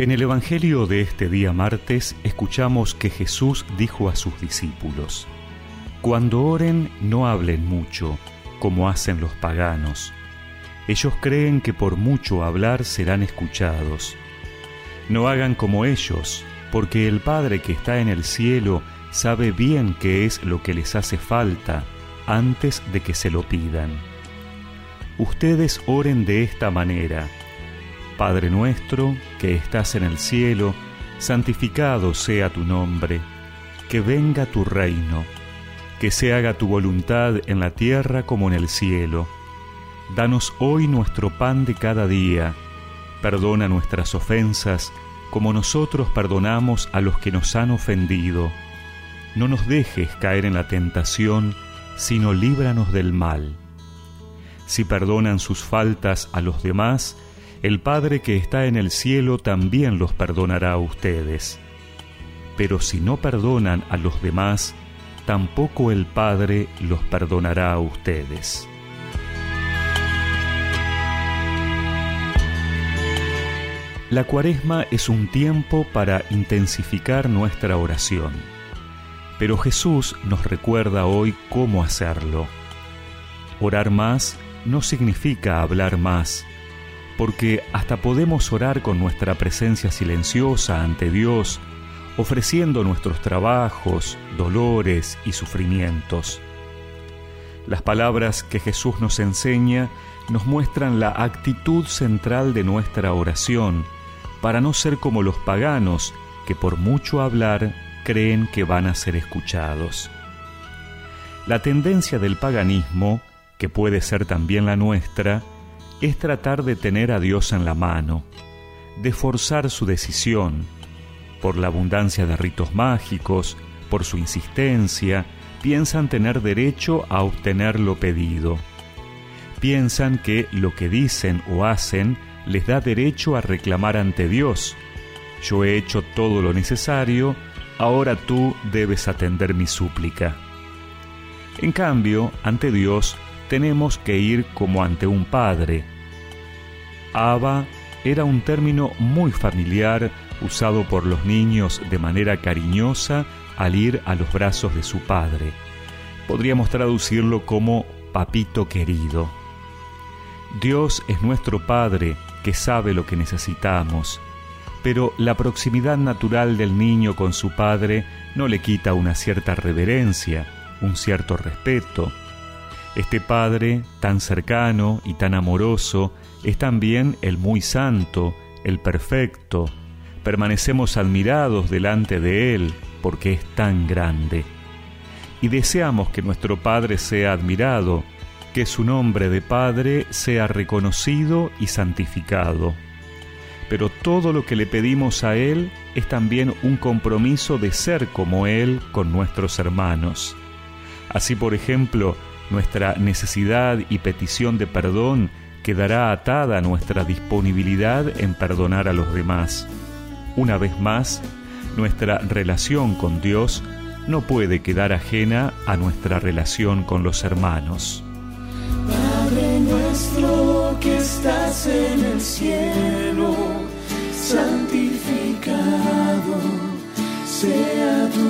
En el Evangelio de este día martes escuchamos que Jesús dijo a sus discípulos, Cuando oren no hablen mucho, como hacen los paganos. Ellos creen que por mucho hablar serán escuchados. No hagan como ellos, porque el Padre que está en el cielo sabe bien qué es lo que les hace falta antes de que se lo pidan. Ustedes oren de esta manera. Padre nuestro, que estás en el cielo, santificado sea tu nombre, que venga tu reino, que se haga tu voluntad en la tierra como en el cielo. Danos hoy nuestro pan de cada día, perdona nuestras ofensas, como nosotros perdonamos a los que nos han ofendido. No nos dejes caer en la tentación, sino líbranos del mal. Si perdonan sus faltas a los demás, el Padre que está en el cielo también los perdonará a ustedes. Pero si no perdonan a los demás, tampoco el Padre los perdonará a ustedes. La cuaresma es un tiempo para intensificar nuestra oración, pero Jesús nos recuerda hoy cómo hacerlo. Orar más no significa hablar más, porque hasta podemos orar con nuestra presencia silenciosa ante Dios, ofreciendo nuestros trabajos, dolores y sufrimientos. Las palabras que Jesús nos enseña nos muestran la actitud central de nuestra oración, para no ser como los paganos que por mucho hablar creen que van a ser escuchados. La tendencia del paganismo, que puede ser también la nuestra, es tratar de tener a Dios en la mano, de forzar su decisión, por la abundancia de ritos mágicos, por su insistencia, piensan tener derecho a obtener lo pedido. Piensan que lo que dicen o hacen les da derecho a reclamar ante Dios. Yo he hecho todo lo necesario, ahora tú debes atender mi súplica. En cambio, ante Dios tenemos que ir como ante un padre. Abba era un término muy familiar usado por los niños de manera cariñosa al ir a los brazos de su padre. Podríamos traducirlo como papito querido. Dios es nuestro Padre que sabe lo que necesitamos, pero la proximidad natural del niño con su padre no le quita una cierta reverencia, un cierto respeto. Este Padre, tan cercano y tan amoroso, es también el muy santo, el perfecto. Permanecemos admirados delante de Él porque es tan grande. Y deseamos que nuestro Padre sea admirado, que su nombre de Padre sea reconocido y santificado. Pero todo lo que le pedimos a Él es también un compromiso de ser como Él con nuestros hermanos. Así, por ejemplo, nuestra necesidad y petición de perdón quedará atada a nuestra disponibilidad en perdonar a los demás. Una vez más, nuestra relación con Dios no puede quedar ajena a nuestra relación con los hermanos. Padre nuestro que estás en el cielo, santificado sea tu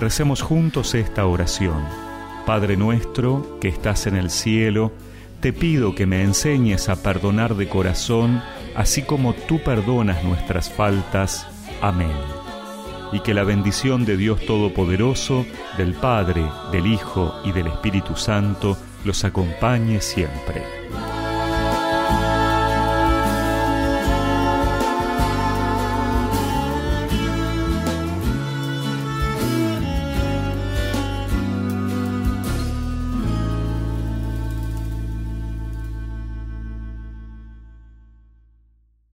recemos juntos esta oración. Padre nuestro que estás en el cielo, te pido que me enseñes a perdonar de corazón, así como tú perdonas nuestras faltas. Amén. Y que la bendición de Dios Todopoderoso, del Padre, del Hijo y del Espíritu Santo los acompañe siempre.